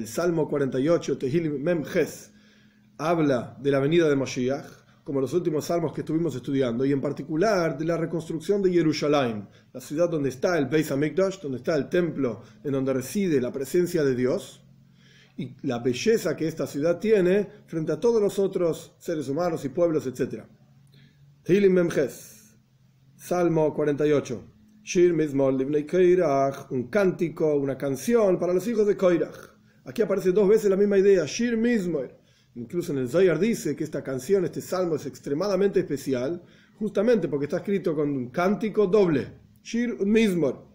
El Salmo 48, Tehilim Memjes, habla de la venida de Moshiach, como los últimos salmos que estuvimos estudiando, y en particular de la reconstrucción de Jerusalén, la ciudad donde está el Beis Hamikdash, donde está el templo en donde reside la presencia de Dios, y la belleza que esta ciudad tiene frente a todos los otros seres humanos y pueblos, etc. Tehilim Memjes, Salmo 48. Shir un cántico, una canción para los hijos de Koirach. Aquí aparece dos veces la misma idea, Shir Mizmor. Incluso en el Zohar dice que esta canción, este salmo es extremadamente especial, justamente porque está escrito con un cántico doble, Shir Mizmor.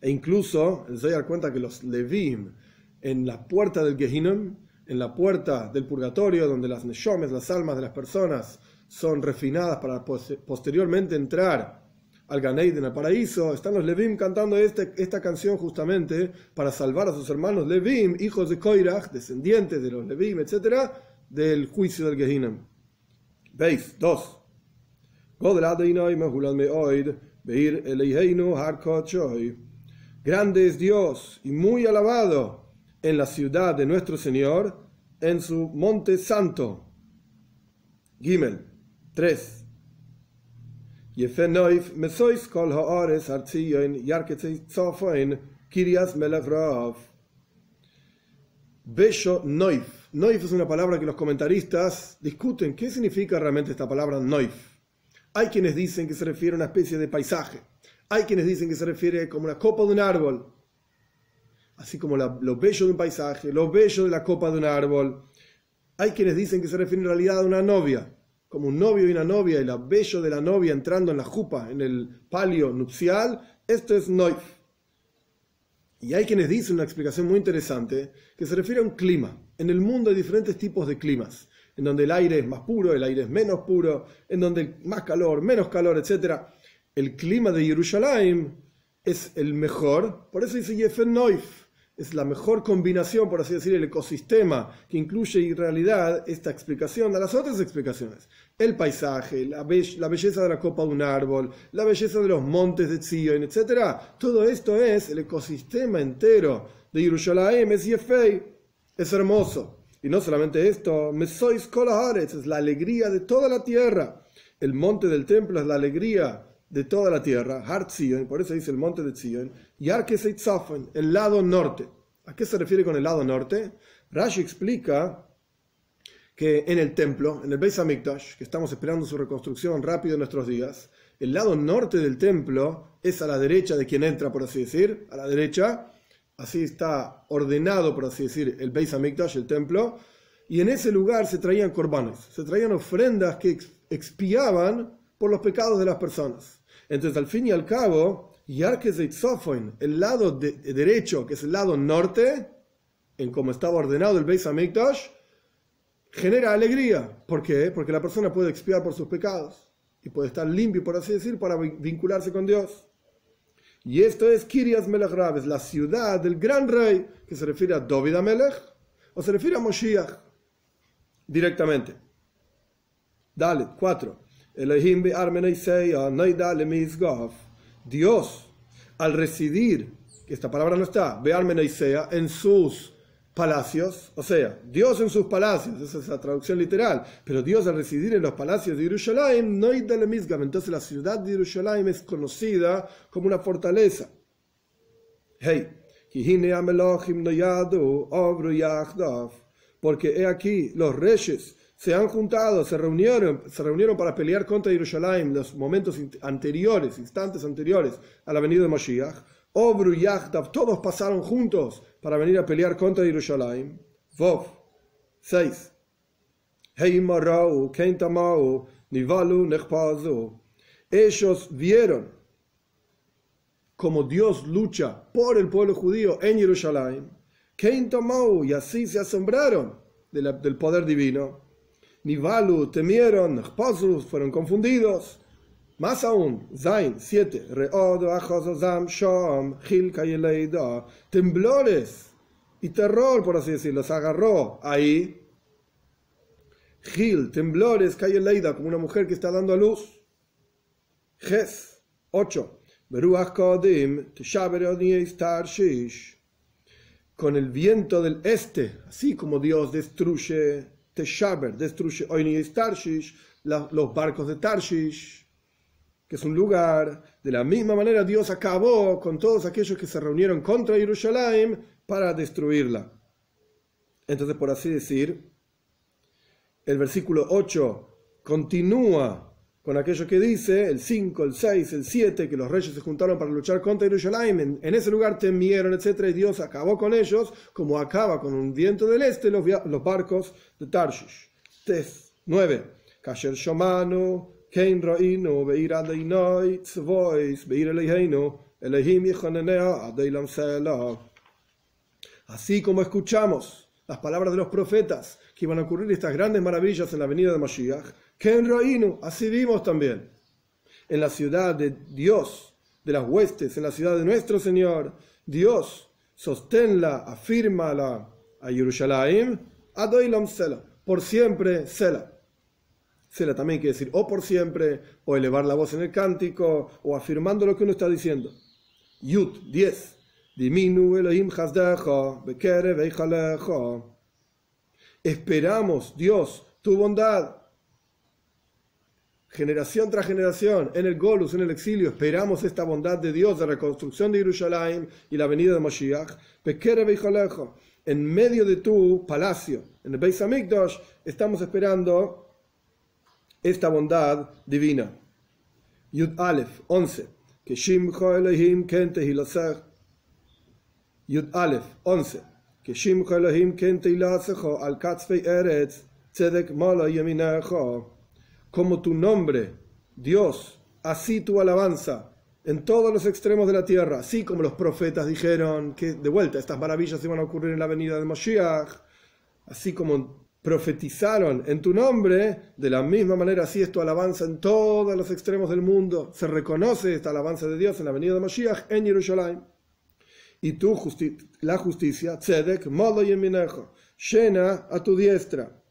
E incluso el Zohar cuenta que los Levim, en la puerta del Gehinnom, en la puerta del purgatorio, donde las Neshomes, las almas de las personas, son refinadas para posteriormente entrar al Ganeid el paraíso, están los Levim cantando este, esta canción justamente para salvar a sus hermanos Levim, hijos de Koirach, descendientes de los Levim, etc., del juicio del Gehinnom. Veis, dos. Grande es Dios y muy alabado en la ciudad de nuestro Señor, en su monte santo. Gimel 3. Bello Noif. Noif es una palabra que los comentaristas discuten. ¿Qué significa realmente esta palabra Noif? Hay quienes dicen que se refiere a una especie de paisaje. Hay quienes dicen que se refiere como una copa de un árbol. Así como lo bello de un paisaje, lo bello de la copa de un árbol. Hay quienes dicen que se refiere en realidad a una novia como un novio y una novia, y la bello de la novia entrando en la jupa, en el palio nupcial, esto es noif. Y hay quienes dicen una explicación muy interesante que se refiere a un clima. En el mundo hay diferentes tipos de climas, en donde el aire es más puro, el aire es menos puro, en donde más calor, menos calor, etc. El clima de Jerusalén es el mejor, por eso dice Yefen Noif es la mejor combinación, por así decir, el ecosistema que incluye en realidad esta explicación de las otras explicaciones. El paisaje, la, belleza de la copa de un árbol, la belleza de los montes de Zion, etc. Todo esto es el ecosistema entero de Jerusalén, es Yefei, es hermoso. Y no solamente esto, Mesois Kolaharetz es la alegría de toda la tierra. El monte del templo es la alegría de toda la tierra, Har Zion, por eso dice el monte de Zion, y Arkeseitzafon, el lado norte. ¿A qué se refiere con el lado norte? Rashi explica que en el templo, en el Beis Hamikdash, que estamos esperando su reconstrucción rápido en nuestros días, el lado norte del templo es a la derecha de quien entra, por así decir, a la derecha, así está ordenado, por así decir, el Beis Hamikdash, el templo, y en ese lugar se traían corbanes, se traían ofrendas que expiaban por los pecados de las personas. Entonces, al fin y al cabo, Yarkezeitzofon, el lado derecho, que es el lado norte, en como estaba ordenado el Beis Hamikdash, genera alegría. ¿Por qué? Porque la persona puede expiar por sus pecados y puede estar limpio, por así decir, para vincularse con Dios. Y esto es Kirias Melech Rab, la ciudad del gran rey, que se refiere a David Melech o se refiere a Moshiach directamente. Dale, cuatro. Dios, al residir, que esta palabra no está, en sus palacios, o sea, Dios en sus palacios, esa es la traducción literal, pero Dios al residir en los palacios de Jerusalén, entonces la ciudad de Jerusalén es conocida como una fortaleza. Hey, porque he aquí los reyes se han juntado, se reunieron, se reunieron para pelear contra Jerusalén en los momentos anteriores, instantes anteriores a la venida de Mashiach. Obru Yachdav, todos pasaron juntos para venir a pelear contra Jerusalén. Vov 6. Ellos vieron como Dios lucha por el pueblo judío en Jerusalén. Y así se asombraron del poder divino. Nivalu, temieron, fueron confundidos. Más aún, Zain 7, temblores y terror, por así decirlo, se agarró ahí. Gil, temblores, Leida, como una mujer que está dando a luz. Ges 8, con el viento del este, así como Dios destruye Teshaber, destruye Oini y Tarshish, los barcos de Tarshish, que es un lugar. De la misma manera, Dios acabó con todos aquellos que se reunieron contra Jerusalén para destruirla. Entonces, por así decir, el versículo 8 continúa con aquello que dice, el 5, el 6, el 7, que los reyes se juntaron para luchar contra Jerusalén, en, ese lugar temieron, etc. Y Dios acabó con ellos, como acaba con un viento del este los, los barcos de Tarshish. 9. Kasher Shomanu, Kein Ra'inu, Beir Adeinoi, Tzvois, Beir Elohim Yechonenea, Adeilam. Así como escuchamos las palabras de los profetas, que iban a ocurrir estas grandes maravillas en la venida de Mashiach, que en Reino, así vimos también, en la ciudad de Dios, de las huestes, en la ciudad de nuestro Señor, Dios, sosténla, afírmala a Jerusalén, Adoilam Sela, por siempre Sela. Sela también quiere decir o por siempre, o elevar la voz en el cántico, o afirmando lo que uno está diciendo. Yud 10. Diminu Elohim Esperamos, Dios, tu bondad. Generación tras generación, en el Golus, en el exilio, esperamos esta bondad de Dios de reconstrucción de Jerusalén y la venida de Mashiach. En medio de tu palacio, en el Beis Hamikdash, estamos esperando esta bondad divina. Yud Aleph 11. Que Shimcha Elohim Kente Yud Aleph 11. Que Shimcha Elohim Kente al Katzvei Eretz Tzedek Mala Yeminecho. Como tu nombre, Dios, así tu alabanza en todos los extremos de la tierra, así como los profetas dijeron que de vuelta estas maravillas iban a ocurrir en la venida de Moshiach, así como profetizaron en tu nombre, de la misma manera así es tu alabanza en todos los extremos del mundo. Se reconoce esta alabanza de Dios en la venida de Mashiach en Jerusalén. Y tú, la justicia, tzedek, modo y llena a tu diestra.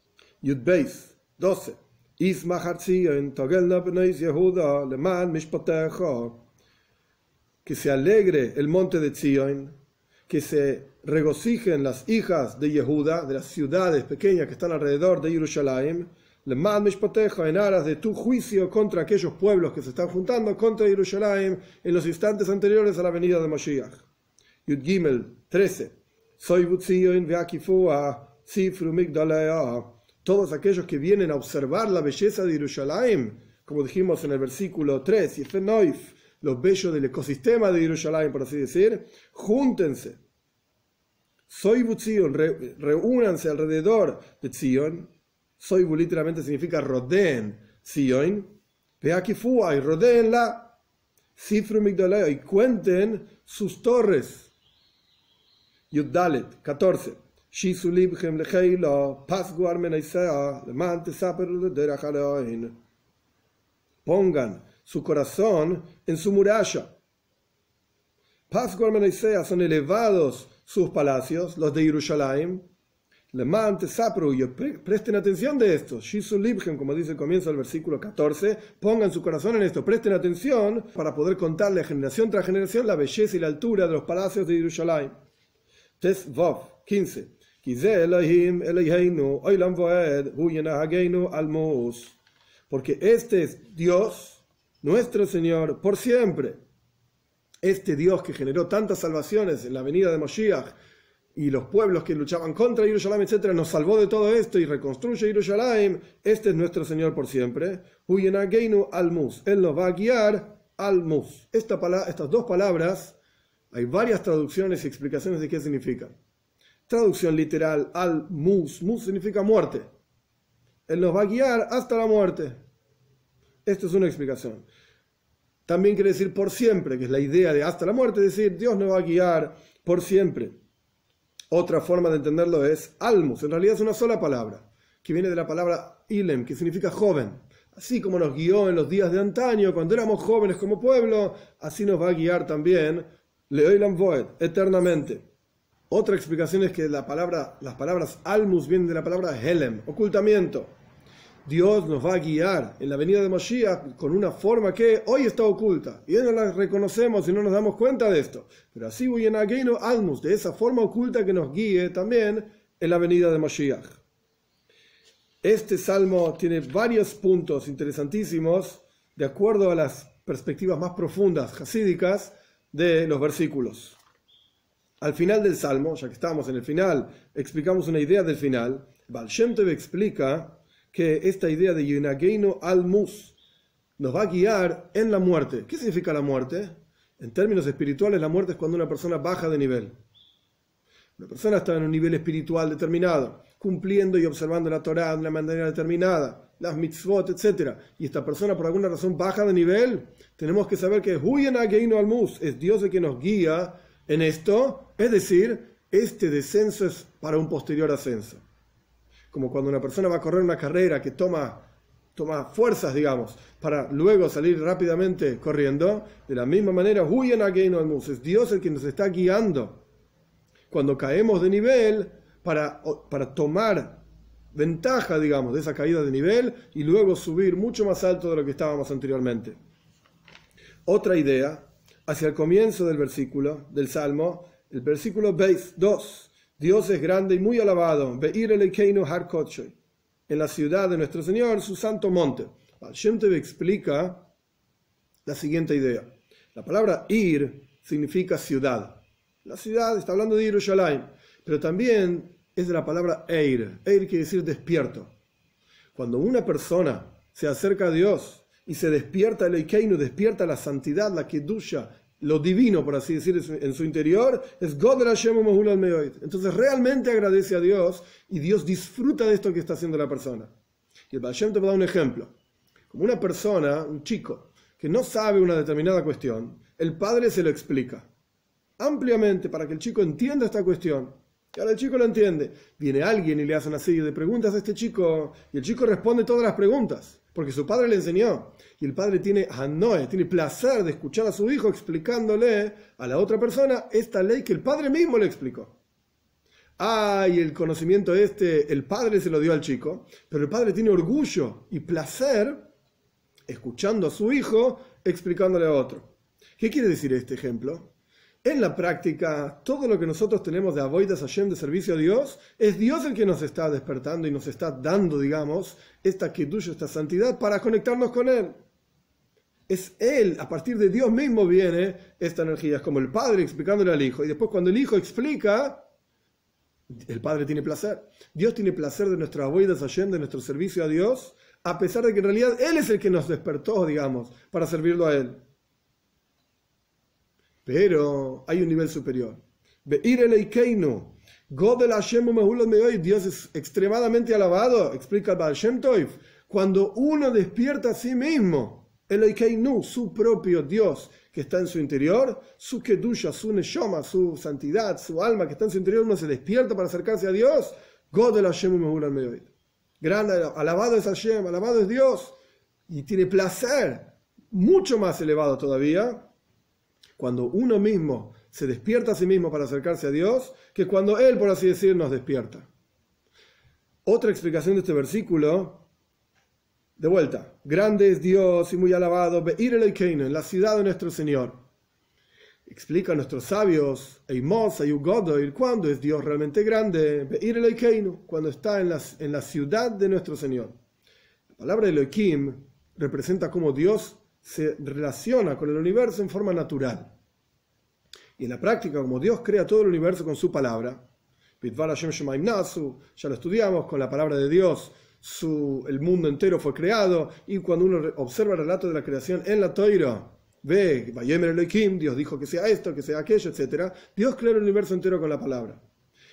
Yud Beis, 12. Que se alegre el monte de Zion, que se regocijen las hijas de Yehuda, de las ciudades pequeñas que están alrededor de Jerusalén, en aras de tu juicio contra aquellos pueblos que se están juntando contra Jerusalén en los instantes anteriores a la venida de Mashiach. Yud Gimel 13. Soy Todos aquellos que vienen a observar la belleza de Jerusalén, como dijimos en el versículo 3, y Fenoif, los bellos del ecosistema de Jerusalén, por así decir, júntense. Soy Zion, reúnanse alrededor de Zion. Soy literalmente significa rodeen Zion. Peakifua y rodeenla. Sifru y cuenten sus torres. Yudalet 14. Pongan su corazón en su muralla. Pasgu armenaisea son elevados sus palacios, los de Jerusalén. Leman tesapru, presten atención de esto. Shisu como dice el comienzo del versículo 14, pongan su corazón en esto, presten atención para poder contarle generación tras generación la belleza y la altura de los palacios de Jerusalén. Tes Vav 15. Porque este es Dios, nuestro Señor, por siempre. Este Dios que generó tantas salvaciones en la venida de Moshiach y los pueblos que luchaban contra Jerusalén, etc., nos salvó de todo esto y reconstruye Jerusalén. Este es nuestro Señor por siempre. Almus. Él nos va a guiar al Mus. estas dos palabras hay varias traducciones y explicaciones de qué significan. Traducción literal al mus. Mus significa muerte. Él nos va a guiar hasta la muerte. Esto es una explicación. También quiere decir por siempre, que es la idea de hasta la muerte, es decir, Dios nos va a guiar por siempre. Otra forma de entenderlo es almus. En realidad es una sola palabra, que viene de la palabra ilem, que significa joven. Así como nos guió en los días de antaño, cuando éramos jóvenes como pueblo, así nos va a guiar también Leoilam Voed, eternamente. Otra explicación es que la palabra, las palabras almus vienen de la palabra helem, ocultamiento. Dios nos va a guiar en la venida de Moshiach con una forma que hoy está oculta y no la reconocemos y no nos damos cuenta de esto. Pero así Ageino Almus, de esa forma oculta que nos guíe también en la venida de Moshiach. Este salmo tiene varios puntos interesantísimos de acuerdo a las perspectivas más profundas hasídicas de los versículos. Al final del salmo, ya que estamos en el final, explicamos una idea del final. Baal Shem explica que esta idea de Yunageinu al-Mus nos va a guiar en la muerte. ¿Qué significa la muerte? En términos espirituales, la muerte es cuando una persona baja de nivel. Una persona está en un nivel espiritual determinado, cumpliendo y observando la Torah de una manera determinada, las mitzvot, etc. Y esta persona por alguna razón baja de nivel, tenemos que saber que al-Mus es Dios el que nos guía en esto, es decir, este descenso es para un posterior ascenso. Como cuando una persona va a correr una carrera que toma, toma fuerzas, digamos, para luego salir rápidamente corriendo, de la misma manera, es Dios el que nos está guiando. Cuando caemos de nivel para, para tomar ventaja, digamos, de esa caída de nivel y luego subir mucho más alto de lo que estábamos anteriormente. Otra idea, hacia el comienzo del versículo, del Salmo, el versículo 2 Dios es grande y muy alabado. En la ciudad de nuestro Señor, su santo monte. Shem explica la siguiente idea. La palabra ir significa ciudad. La ciudad está hablando de Jerusalén, pero también es de la palabra eir. Eir quiere decir despierto. Cuando una persona se acerca a Dios y se despierta el Eikeinu, despierta la santidad, la kedusha, lo divino, por así decir, en su interior, es God Entonces realmente agradece a Dios y Dios disfruta de esto que está haciendo la persona. Y el Baal te va a dar un ejemplo. Como una persona, un chico, que no sabe una determinada cuestión, el padre se lo explica ampliamente para que el chico entienda esta cuestión. Y ahora el chico lo entiende. Viene alguien y le hace una serie de preguntas a este chico y el chico responde todas las preguntas porque su padre le enseñó. Y el padre tiene anoe, tiene placer de escuchar a su hijo explicándole a la otra persona esta ley que el padre mismo le explicó. Ah, y el conocimiento este, el padre se lo dio al chico, pero el padre tiene orgullo y placer escuchando a su hijo explicándole a otro. ¿Qué quiere decir este ejemplo? En la práctica, todo lo que nosotros tenemos de Avoidas Hashem, de servicio a Dios, es Dios el que nos está despertando y nos está dando, digamos, esta tuya esta santidad para conectarnos con Él. Es Él, a partir de Dios mismo viene esta energía. Es como el Padre explicándole al Hijo. Y después cuando el Hijo explica, el Padre tiene placer. Dios tiene placer de nuestra Avoidas Hashem, de nuestro servicio a Dios, a pesar de que en realidad Él es el que nos despertó, digamos, para servirlo a Él. Pero hay un nivel superior. Dios es extremadamente alabado, explica Baal Shem cuando uno despierta a sí mismo, el Eikeinu, su propio Dios que está en su interior, su Kedusha, su Neshoma, su santidad, su alma que está en su interior, uno se despierta para acercarse a Dios. God el Hashem Gran, alabado es Hashem, alabado es Dios, y tiene placer mucho más elevado todavía cuando uno mismo se despierta a sí mismo para acercarse a Dios, que cuando Él, por así decir, nos despierta. Otra explicación de este versículo, de vuelta, grande es Dios y muy alabado, Beir el en la ciudad de nuestro Señor. Explica a nuestros sabios, Eimos, Ayugodoir, cuando es Dios realmente grande, Beir el cuando está en la, en la ciudad de nuestro Señor. La palabra Elohim representa cómo Dios se relaciona con el universo en forma natural. Y en la práctica, como Dios crea todo el universo con su palabra, ya lo estudiamos con la palabra de Dios, su, el mundo entero fue creado, y cuando uno observa el relato de la creación en la Toira, ve, Dios dijo que sea esto, que sea aquello, etc. Dios creó el universo entero con la palabra.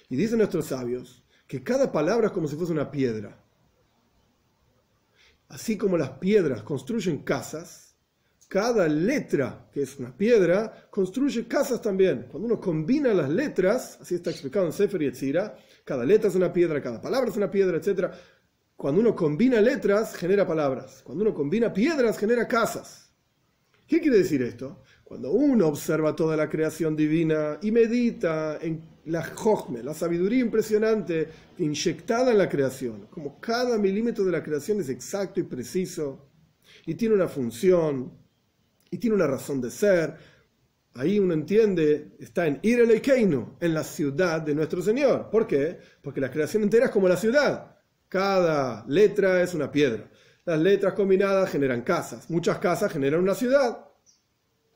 Y dicen nuestros sabios que cada palabra es como si fuese una piedra. Así como las piedras construyen casas, cada letra, que es una piedra, construye casas también. Cuando uno combina las letras, así está explicado en Sefer y Etzira, cada letra es una piedra, cada palabra es una piedra, etc. Cuando uno combina letras, genera palabras. Cuando uno combina piedras, genera casas. ¿Qué quiere decir esto? Cuando uno observa toda la creación divina y medita en la jojme, la sabiduría impresionante inyectada en la creación, como cada milímetro de la creación es exacto y preciso, y tiene una función, y tiene una razón de ser, ahí uno entiende, está en Irelekeinu, en la ciudad de nuestro Señor. ¿Por qué? Porque la creación entera es como la ciudad. Cada letra es una piedra. Las letras combinadas generan casas. Muchas casas generan una ciudad.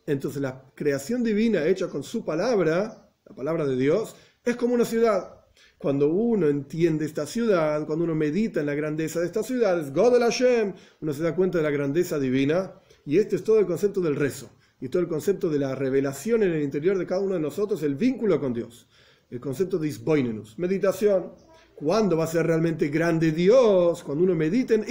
Entonces la creación divina hecha con su palabra, la palabra de Dios, es como una ciudad. Cuando uno entiende esta ciudad, cuando uno medita en la grandeza de esta ciudad, es God el Hashem, uno se da cuenta de la grandeza divina. Y este es todo el concepto del rezo y todo el concepto de la revelación en el interior de cada uno de nosotros, el vínculo con Dios. El concepto de isboinenus, meditación. ¿Cuándo va a ser realmente grande Dios? Cuando uno medita en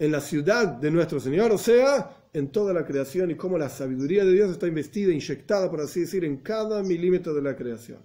en la ciudad de nuestro Señor, o sea, en toda la creación y cómo la sabiduría de Dios está investida, inyectada, por así decir, en cada milímetro de la creación.